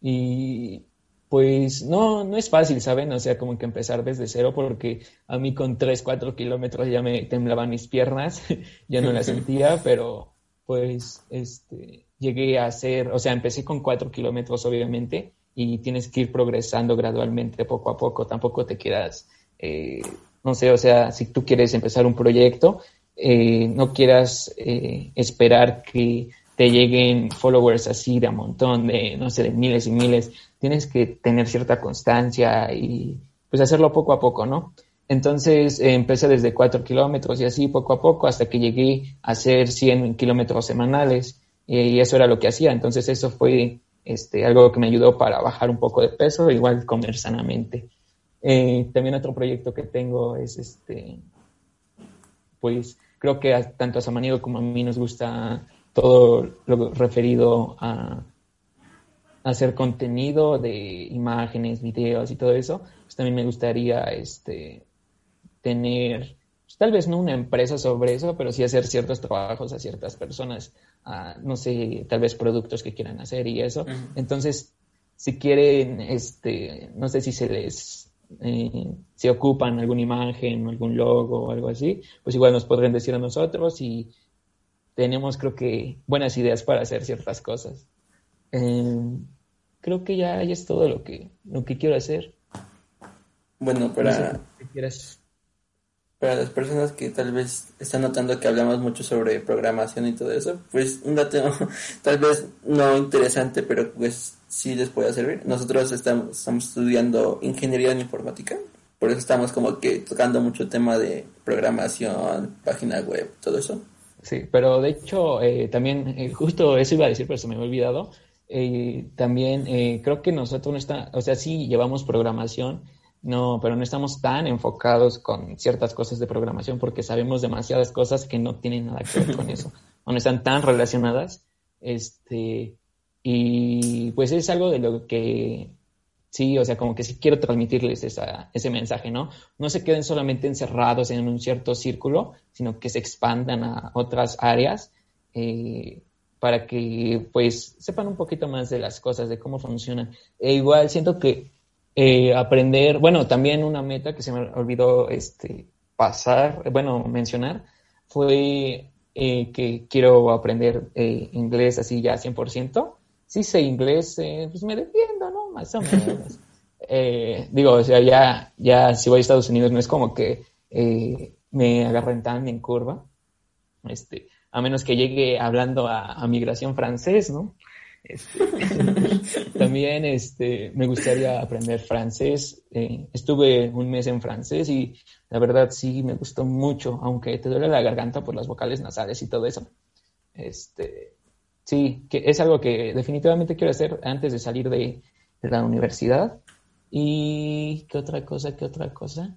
Y pues no, no es fácil, ¿saben? O sea, como que empezar desde cero porque a mí con 3, 4 kilómetros ya me temblaban mis piernas, [LAUGHS] ya no las [LAUGHS] sentía, pero pues este, llegué a hacer, o sea, empecé con 4 kilómetros obviamente y tienes que ir progresando gradualmente, poco a poco, tampoco te quieras, eh, no sé, o sea, si tú quieres empezar un proyecto, eh, no quieras eh, esperar que te lleguen followers así de a montón, de, no sé, de miles y miles. Tienes que tener cierta constancia y pues hacerlo poco a poco, ¿no? Entonces eh, empecé desde cuatro kilómetros y así poco a poco hasta que llegué a hacer 100 kilómetros semanales y eso era lo que hacía. Entonces eso fue este, algo que me ayudó para bajar un poco de peso, igual comer sanamente. también otro proyecto que tengo es este, pues creo que tanto a Samaniego como a mí nos gusta todo lo referido a hacer contenido de imágenes, videos y todo eso, pues también me gustaría este, tener, pues tal vez no una empresa sobre eso, pero sí hacer ciertos trabajos a ciertas personas, no sé, tal vez productos que quieran hacer y eso. Entonces, si quieren, este, no sé si se les eh, si ocupan alguna imagen, algún logo o algo así, pues igual nos podrían decir a nosotros y tenemos creo que buenas ideas para hacer ciertas cosas. Eh, creo que ya, es todo lo que, lo que quiero hacer. Bueno, para, para las personas que tal vez están notando que hablamos mucho sobre programación y todo eso, pues un dato [LAUGHS] tal vez no interesante, pero pues sí les puede servir. Nosotros estamos, estamos estudiando ingeniería en informática, por eso estamos como que tocando mucho el tema de programación, página web, todo eso. Sí, pero de hecho eh, también, eh, justo eso iba a decir, pero se me había olvidado. Eh, también creo que nosotros no está, o sea, sí llevamos programación, no, pero no estamos tan enfocados con ciertas cosas de programación porque sabemos demasiadas cosas que no tienen nada que ver con eso, [LAUGHS] o no están tan relacionadas. Este, y pues es algo de lo que sí, o sea, como que sí quiero transmitirles esa, ese mensaje, ¿no? No se queden solamente encerrados en un cierto círculo, sino que se expandan a otras áreas eh, para que pues sepan un poquito más de las cosas, de cómo funcionan. E igual siento que eh, aprender, bueno, también una meta que se me olvidó este, pasar, bueno, mencionar, fue eh, que quiero aprender inglés así ya 100% sí sé inglés, eh, pues me defiendo, ¿no? Más o menos. [LAUGHS] Eh, digo, o sea, ya, ya si voy a Estados Unidos no es como que eh, me agarren tan en curva, este, a menos que llegue hablando a, migración francés, ¿no? Este, [LAUGHS] también este, me gustaría aprender francés. estuve un mes en francés y la verdad sí me gustó mucho, aunque te duele la garganta por las vocales nasales y todo eso. Este, sí, que es algo que definitivamente quiero hacer antes de salir de, la universidad. ¿Y qué otra cosa? ¿Qué otra cosa?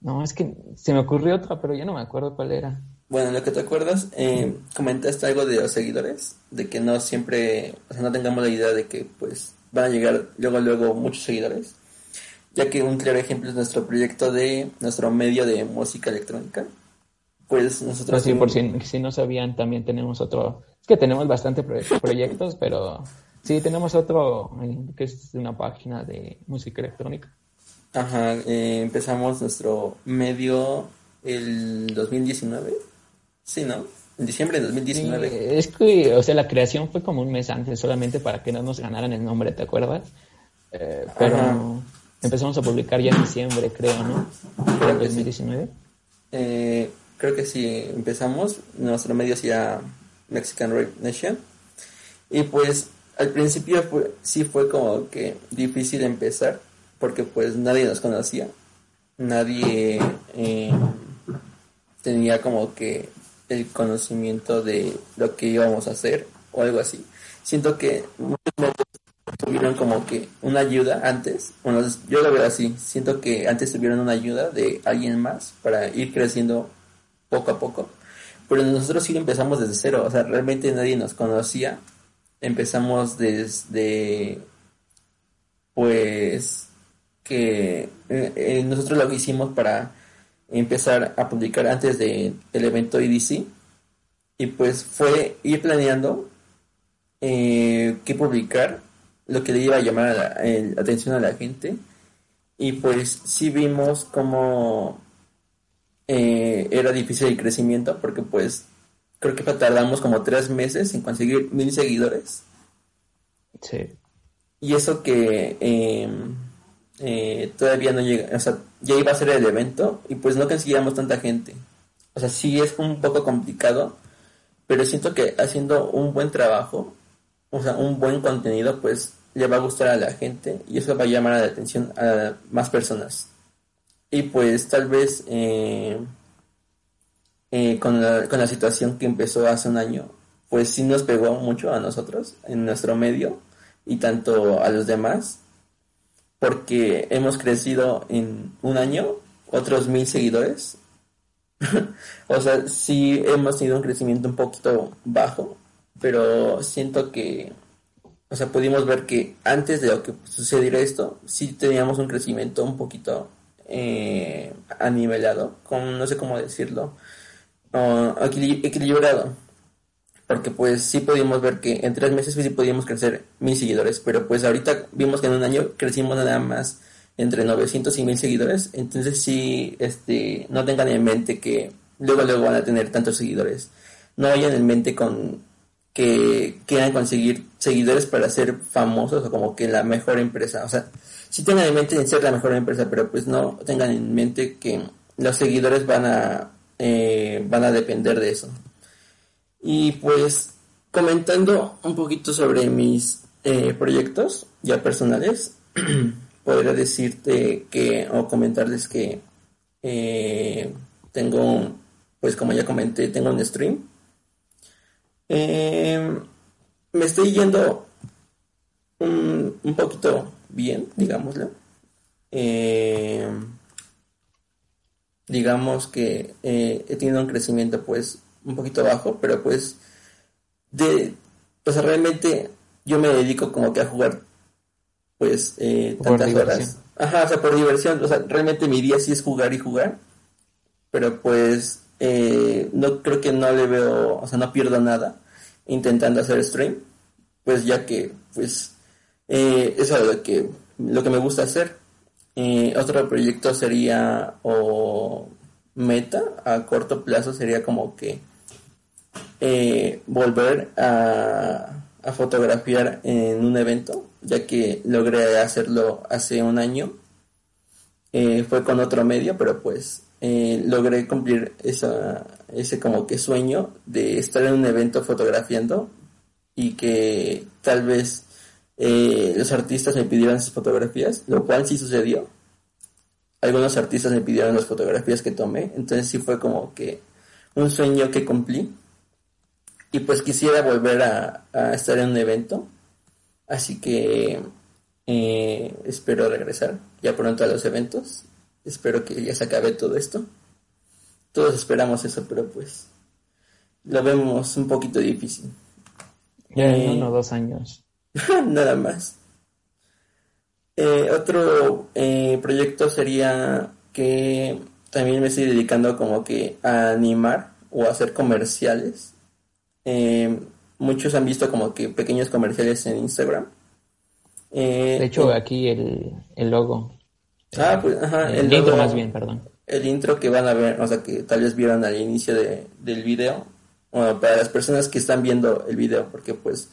No, es que se me ocurrió otra, pero ya no me acuerdo cuál era. Bueno, lo que te acuerdas, eh, comentaste algo de los seguidores, de que no siempre, o sea, no tengamos la idea de que pues van a llegar luego, luego muchos seguidores. ya que un claro ejemplo es nuestro proyecto de nuestro medio de música electrónica. Pues nosotros... Pues sí, por si, si, no sabían, también tenemos otro... Es que tenemos bastante proyectos, pero sí, tenemos otro eh, que es una página de música electrónica. Ajá, eh, empezamos nuestro medio el 2019. Sí, ¿no? En diciembre de 2019. es que, o sea, la creación fue como un mes antes, solamente para que no nos ganaran el nombre, ¿te acuerdas? Eh, pero empezamos a publicar ya en diciembre, creo, ¿no? Creo 2019. Eh, creo que sí, empezamos. Nuestro medio llama Mexican Rap Nation. Y pues al principio fue, sí fue como que difícil empezar, porque pues nadie nos conocía. Nadie eh, tenía como que el conocimiento de lo que íbamos a hacer o algo así. Siento que tuvieron como que una ayuda antes, bueno, yo lo veo así, siento que antes tuvieron una ayuda de alguien más para ir creciendo poco a poco, pero nosotros sí empezamos desde cero, o sea, realmente nadie nos conocía, empezamos desde, pues, que eh, eh, nosotros lo hicimos para empezar a publicar antes del evento EDC y pues fue ir planeando eh, qué publicar, lo que le iba a llamar la, atención a la gente. Y pues sí vimos cómo eh, era difícil el crecimiento porque pues creo que tardamos como tres meses en conseguir mil seguidores. Sí. Y eso que em, eh, todavía no llega, o sea, ya iba a ser el evento y pues no conseguíamos tanta gente. O sea, sí es un poco complicado, pero siento que haciendo un buen trabajo, o sea, un buen contenido, pues le va a gustar a la gente y eso va a llamar la atención a más personas. Y pues tal vez eh, eh, con, la, situación que empezó hace un año, pues sí nos pegó mucho a nosotros en nuestro medio y tanto a los demás porque hemos crecido en un año otros mil seguidores. [LAUGHS] o sea, sí hemos tenido un crecimiento un poquito bajo, pero siento que, o sea, pudimos ver que antes de lo que sucediera esto, sí teníamos un crecimiento un poquito eh, anivelado, con, no sé cómo decirlo, equilibrado. Porque pues sí pudimos ver que en tres meses sí podíamos crecer mil seguidores, pero pues ahorita vimos que en un año crecimos nada más entre 900 y mil seguidores, entonces sí, este, no tengan en mente que luego luego van a tener tantos seguidores, no vayan en mente con que quieran conseguir seguidores para ser famosos o como que la mejor empresa, o sea, sí tengan en mente en ser la mejor empresa, pero pues no tengan en mente que los seguidores van a eh, van a depender de eso. Y pues comentando un poquito sobre mis eh, proyectos ya personales, [CLEARS THROAT] podría decirte que o comentarles que eh, tengo, pues como ya comenté, tengo un stream. Eh, me estoy yendo un, un poquito bien, digámoslo. digamos que he tenido un crecimiento pues un poquito bajo, pero pues de, pues realmente yo me dedico como que a jugar pues eh, tantas horas. Ajá, o sea, por diversión, o sea, realmente mi día sí es jugar y jugar, pero pues eh, no creo que no le veo, o sea, no pierdo nada intentando hacer stream, pues ya que pues eh, eso es lo que, lo que me gusta hacer. Eh, otro proyecto sería o meta a corto plazo sería como que eh, volver a, fotografiar en un evento, ya que logré hacerlo hace un año. Eh, fue con otro medio, pero pues eh, logré cumplir esa, ese como que sueño de estar en un evento fotografiando y que tal vez los artistas me pidieran sus fotografías, lo cual sí sucedió. Algunos artistas me pidieron las fotografías que tomé, entonces sí fue como que un sueño que cumplí y pues quisiera volver a, estar en un evento. Así que eh, espero regresar ya pronto a los eventos. Espero que ya se acabe todo esto. Todos esperamos eso, pero pues lo vemos un poquito difícil. Ya en eh, uno o dos años. [LAUGHS] nada más. Eh, otro eh, proyecto sería que también me estoy dedicando como que a animar o a hacer comerciales. Muchos han visto como que pequeños comerciales en Instagram. de hecho, aquí el, el logo. Ah, pues, ajá, el, intro más bien, perdón. El intro que van a ver, o sea, que tal vez vieron al inicio de, del video. Bueno, para las personas que están viendo el video, porque pues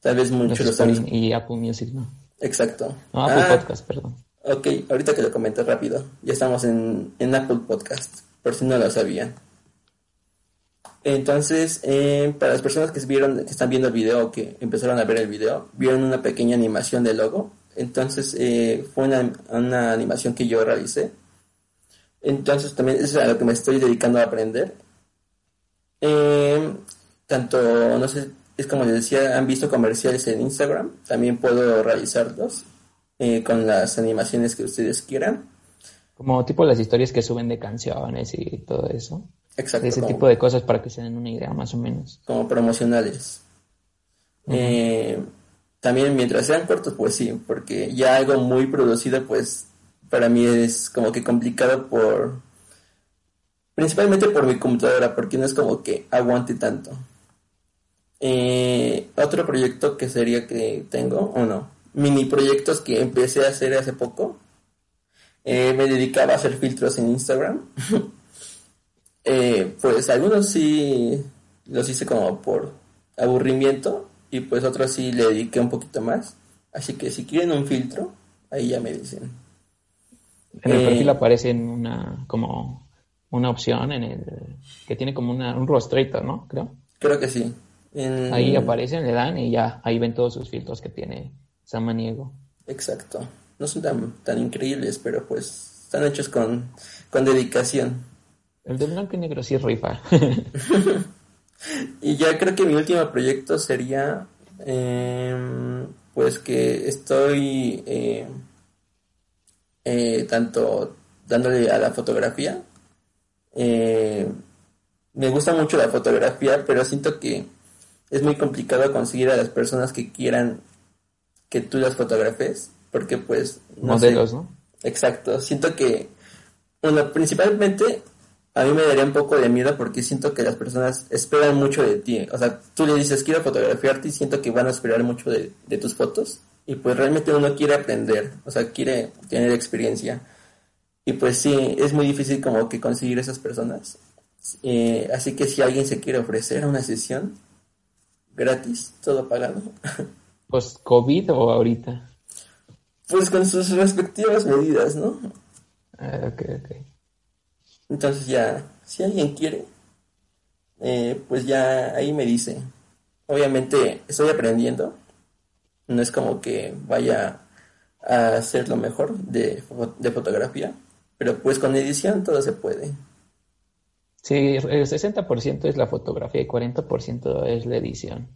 tal vez muchos lo están... Y Apple Music, ¿no? Exacto. No, Apple ah, Podcast, perdón. Ok, ahorita que lo comento rápido. Ya estamos en, en Apple Podcast, por si no lo sabían. Entonces, eh, para las personas que vieron, que están viendo el video, que empezaron a ver el video, vieron una pequeña animación del logo. Entonces, eh, fue una, una, animación que yo realicé. Entonces, también es a lo que me estoy dedicando a aprender. Eh, tanto, no sé, es como les decía, han visto comerciales en Instagram, también puedo realizarlos eh, con las animaciones que ustedes quieran. Como tipo las historias que suben de canciones y todo eso. Exacto. Ese tipo de cosas para que se den una idea más o menos. Como promocionales. También mientras sean cortos, pues sí, porque ya algo muy producido, pues para mí es como que complicado por... Principalmente por mi computadora, porque no es como que aguante tanto. Eh, otro proyecto que sería que tengo, o no, mini proyectos que empecé a hacer hace poco. Eh, me dedicaba a hacer filtros en Instagram. [LAUGHS] Eh, pues algunos sí los hice como por aburrimiento y pues otros sí le dediqué un poquito más. Así que si quieren un filtro, ahí ya me dicen. En el perfil aparece una como una opción en el que tiene como una, un rostrito, ¿no? Creo. Creo que sí. Ahí aparecen, le dan y ya, ahí ven todos sus filtros que tiene Samaniego. Exacto. No son tan, tan increíbles, pero pues están hechos con, con dedicación. El de blanco y negro sí es rifa. [LAUGHS] y ya creo que mi último proyecto sería, em, pues que estoy eh, eh, tanto dándole a la fotografía. Eh, me gusta mucho la fotografía, pero siento que es muy complicado conseguir a las personas que quieran que tú las fotografes, porque pues... Modelos, ¿no? Exacto, siento que, bueno, principalmente a mí me daría un poco de miedo porque siento que las personas esperan mucho de ti. O sea, tú le dices, quiero fotografiarte y siento que van a esperar mucho de, tus fotos. Y pues realmente uno quiere aprender, o sea, quiere tener experiencia. Y pues sí, es muy difícil como que conseguir esas personas. Eh, así que si alguien se quiere ofrecer a una sesión, gratis, todo pagado. [LAUGHS] ¿Pues COVID o ahorita? Pues con sus respectivas medidas, ¿no? Ah, ok, ok. Entonces ya, si alguien quiere, eh, pues ya ahí me dice. Obviamente estoy aprendiendo. No es como que vaya a hacer lo mejor de, de fotografía, pero pues con edición todo se puede. Sí, el 60% es la fotografía y 40% es la edición.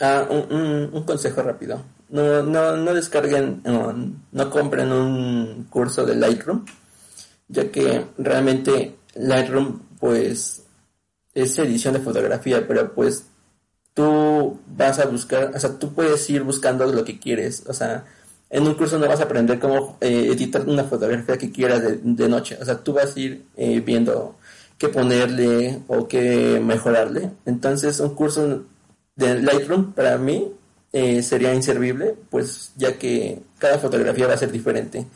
Ah, un, consejo rápido. No, no, no descarguen, no, compren un curso de Lightroom, ya que realmente Lightroom, pues, es edición de fotografía, pero pues tú vas a buscar, o sea, tú puedes ir buscando lo que quieres, o sea, en un curso no vas a aprender cómo eh, editar una fotografía que quieras de, noche, o sea, tú vas a ir eh, viendo qué ponerle o qué mejorarle. Entonces, un curso de Lightroom para mí eh, sería inservible, pues ya que cada fotografía va a ser diferente.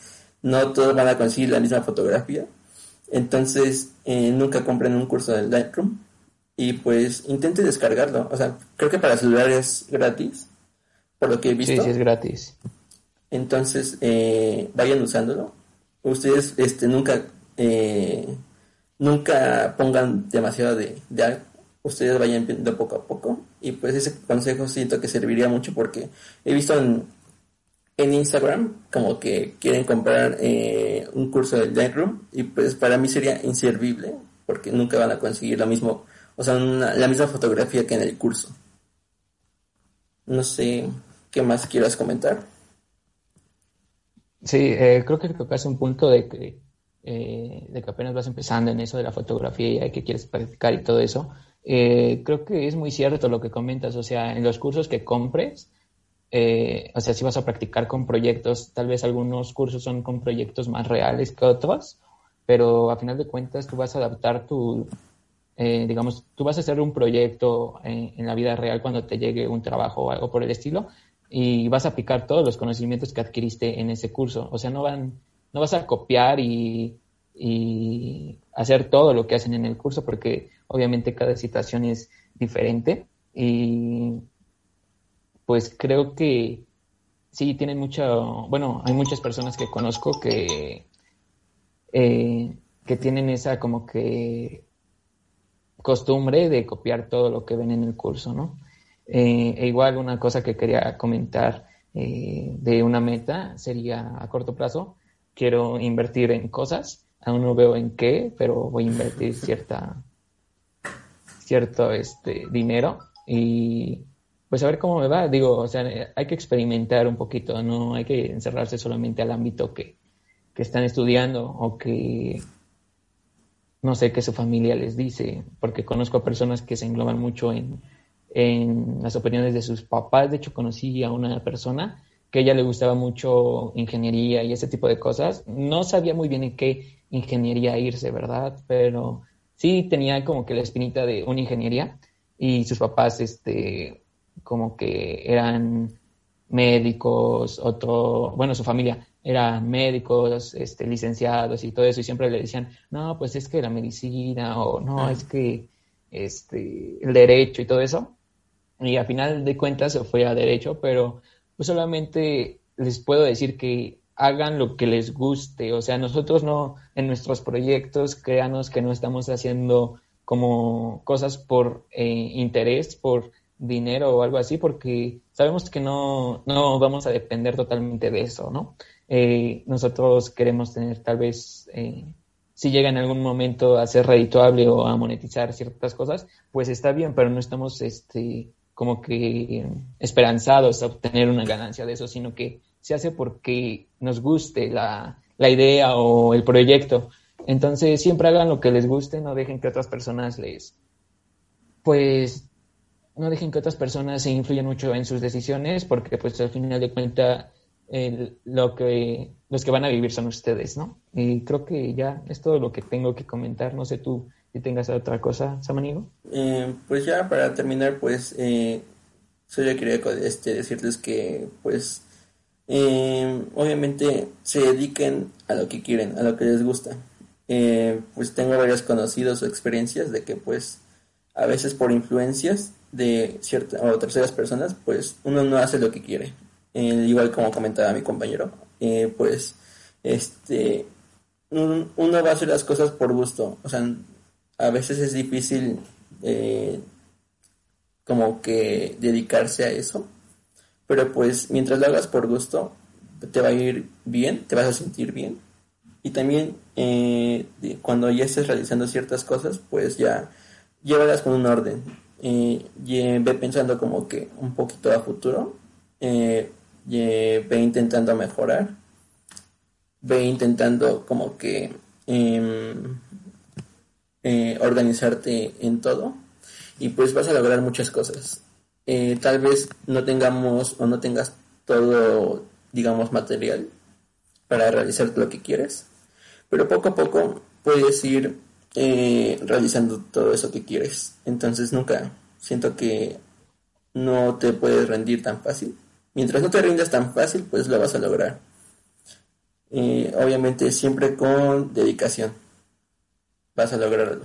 No todos van a conseguir la misma fotografía. Entonces, eh, nunca compren un curso de Lightroom y pues intente descargarlo. O sea, creo que para celular es gratis, por lo que he visto. Sí, sí es gratis. Entonces, eh, vayan usándolo. Ustedes este, nunca nunca pongan demasiado de, algo, ustedes vayan viendo poco a poco y pues ese consejo siento que serviría mucho porque he visto en, en Instagram como que quieren comprar eh, un curso de Lightroom y pues para mí sería inservible porque nunca van a conseguir lo mismo, o sea, la misma fotografía que en el curso. No sé qué más quieras comentar. Sí, eh, creo que tocas un punto de que eh, de que apenas vas empezando en eso de la fotografía y que quieres practicar y todo eso, eh, creo que es muy cierto lo que comentas. O sea, en los cursos que compres, eh, o sea, si vas a practicar con proyectos, tal vez algunos cursos son con proyectos más reales que otros, pero a final de cuentas tú vas a adaptar tu, eh, digamos, tú vas a hacer un proyecto en, en, la vida real cuando te llegue un trabajo o algo por el estilo y vas a aplicar todos los conocimientos que adquiriste en ese curso. O sea, no van, no vas a copiar y, y hacer todo lo que hacen en el curso porque obviamente cada situación es diferente y pues creo que sí tienen mucho, bueno, hay muchas personas que conozco que, eh, que tienen esa como que costumbre de copiar todo lo que ven en el curso, ¿no? Eh, e igual una cosa que quería comentar eh, de una meta sería a corto plazo, quiero invertir en cosas, aún no veo en qué, pero voy a invertir cierta, cierto este, dinero y pues a ver cómo me va. Digo, o sea, hay que experimentar un poquito, no hay que encerrarse solamente al ámbito que, que están estudiando o que no sé qué su familia les dice, porque conozco a personas que se engloban mucho en, en las opiniones de sus papás. De hecho, conocí a una persona que a ella le gustaba mucho ingeniería y ese tipo de cosas. No sabía muy bien en qué ingeniería irse, ¿verdad? Pero sí tenía como que la espinita de una ingeniería y sus papás, este, como que eran médicos, otro, bueno, su familia eran médicos, este, licenciados y todo eso, y siempre le decían, no, pues es que la medicina, o no, es que este, el derecho y todo eso. Y a final de cuentas se fue a derecho, pero pues solamente les puedo decir que hagan lo que les guste. O sea, nosotros no, en nuestros proyectos, créanos que no estamos haciendo como cosas por eh, interés, por dinero o algo así, porque sabemos que no, no vamos a depender totalmente de eso, ¿no? Eh, nosotros queremos tener tal vez, eh, si llega en algún momento a ser redituable o a monetizar ciertas cosas, pues está bien, pero no estamos este, como que esperanzados a obtener una ganancia de eso, sino que se hace porque nos guste la, la idea o el proyecto. Entonces siempre hagan lo que les guste, no dejen que otras personas les, pues, no dejen que otras personas se influyan mucho en sus decisiones, porque pues al final de cuentas lo que, los que van a vivir son ustedes, ¿no? Y creo que ya es todo lo que tengo que comentar. No sé tú si tengas otra cosa, Samanigo. Eh, pues ya para terminar, pues eh, solo quería este, decirles que pues eh, obviamente se dediquen a lo que quieren, a lo que les gusta. Eh, pues tengo varios conocidos o experiencias de que pues a veces por influencias de ciertas o terceras personas pues uno no hace lo que quiere. igual como comentaba mi compañero, pues este uno va a hacer las cosas por gusto, o sea, a veces es difícil eh, como que dedicarse a eso, pero pues mientras lo hagas por gusto, te va a ir bien, te vas a sentir bien. Y también eh, cuando ya estés realizando ciertas cosas, pues ya llévalas con un orden. Eh, ve pensando como que un poquito a futuro, ve intentando mejorar, ve intentando como que em, eh, organizarte en todo y pues vas a lograr muchas cosas. Eh, tal vez no tengamos o no tengas todo, digamos, material para realizar lo que quieres, pero poco a poco puedes ir eh, realizando todo eso que quieres. Entonces nunca siento que no te puedes rendir tan fácil. Mientras no te rindas tan fácil, pues lo vas a lograr. obviamente siempre con dedicación vas a lograrlo.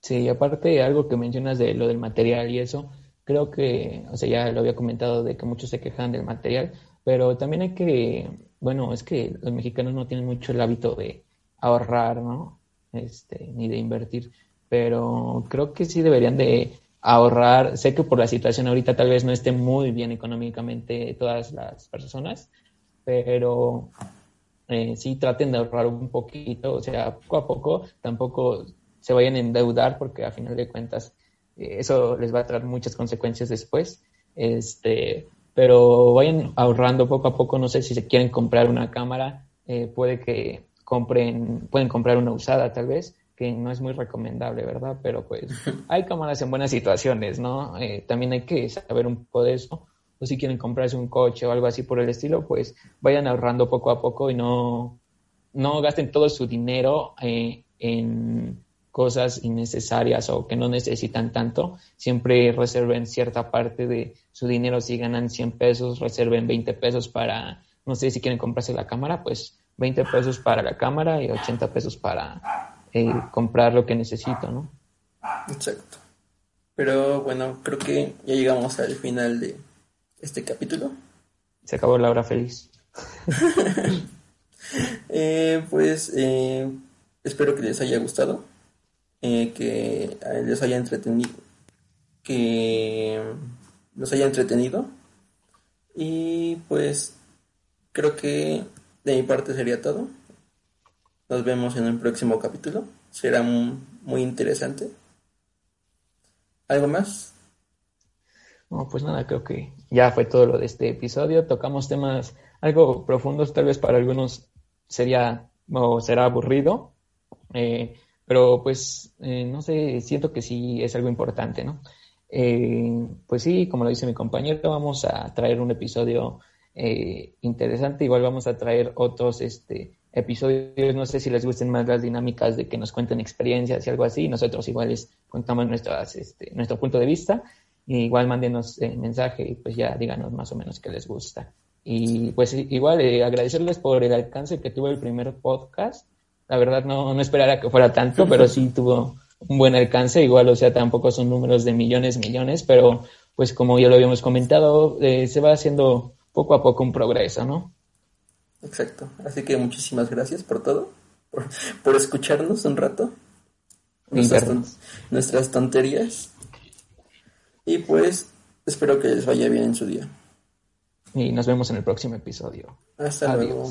Sí, aparte algo que mencionas de lo del material y eso, creo que, o sea, ya lo había comentado de que muchos se quejan del material, pero también hay que, bueno, es que los mexicanos no tienen mucho el hábito de ahorrar, ¿no? Este, ni de invertir, pero creo que sí deberían de ahorrar. Sé que por la situación ahorita tal vez no esté muy bien económicamente todas las personas, pero eh, sí traten de ahorrar un poquito, o sea, poco a poco, tampoco se vayan a endeudar porque a final de cuentas eh, eso les va a traer muchas consecuencias después. Este, pero vayan ahorrando poco a poco, no sé si se quieren comprar una cámara, eh, puede que compren, pueden comprar una usada tal vez, que no es muy recomendable, ¿verdad? Pero pues [LAUGHS] hay cámaras en buenas situaciones, ¿no? también hay que saber un poco de eso o si quieren comprarse un coche o algo así por el estilo, pues vayan ahorrando poco a poco y no, no gasten todo su dinero eh, en cosas innecesarias o que no necesitan tanto. Siempre reserven cierta parte de su dinero. Si ganan 100 pesos, reserven 20 pesos para, no sé si quieren comprarse la cámara, pues 20 pesos para la cámara y 80 pesos para eh, comprar lo que necesito, ¿no? Exacto. Pero bueno, creo que ya llegamos al final de este capítulo. Se acabó la hora feliz. [LAUGHS] Eh, pues eh, espero que les haya gustado, que les haya entretenido, que los haya entretenido. Y pues creo que de mi parte sería todo. Nos vemos en un próximo capítulo. Será muy interesante. ¿Algo más? No, pues nada, creo que ya fue todo lo de este episodio. Tocamos temas algo profundos, tal vez para algunos sería o será aburrido, eh, pero pues eh, no sé, siento que sí es algo importante, ¿no? Eh, pues sí, como lo dice mi compañero, vamos a traer un episodio interesante, igual vamos a traer otros este, episodios, no sé si les gusten más las dinámicas de que nos cuenten experiencias y algo así, nosotros igual les contamos nuestras, este, nuestro punto de vista, igual mándenos eh, mensaje y pues ya díganos más o menos qué les gusta. Y pues igual eh, agradecerles por el alcance que tuvo el primer podcast, la verdad no, no esperara que fuera tanto, [LAUGHS] pero sí tuvo un buen alcance, igual o sea tampoco son números de millones, millones, pero pues como ya lo habíamos comentado, eh, se va haciendo poco a poco un progreso, ¿no? Exacto. Así que muchísimas gracias por todo, por, escucharnos un rato. Nuestras, tonterías. Y pues espero que les vaya bien en su día. Y nos vemos en el próximo episodio. Hasta luego.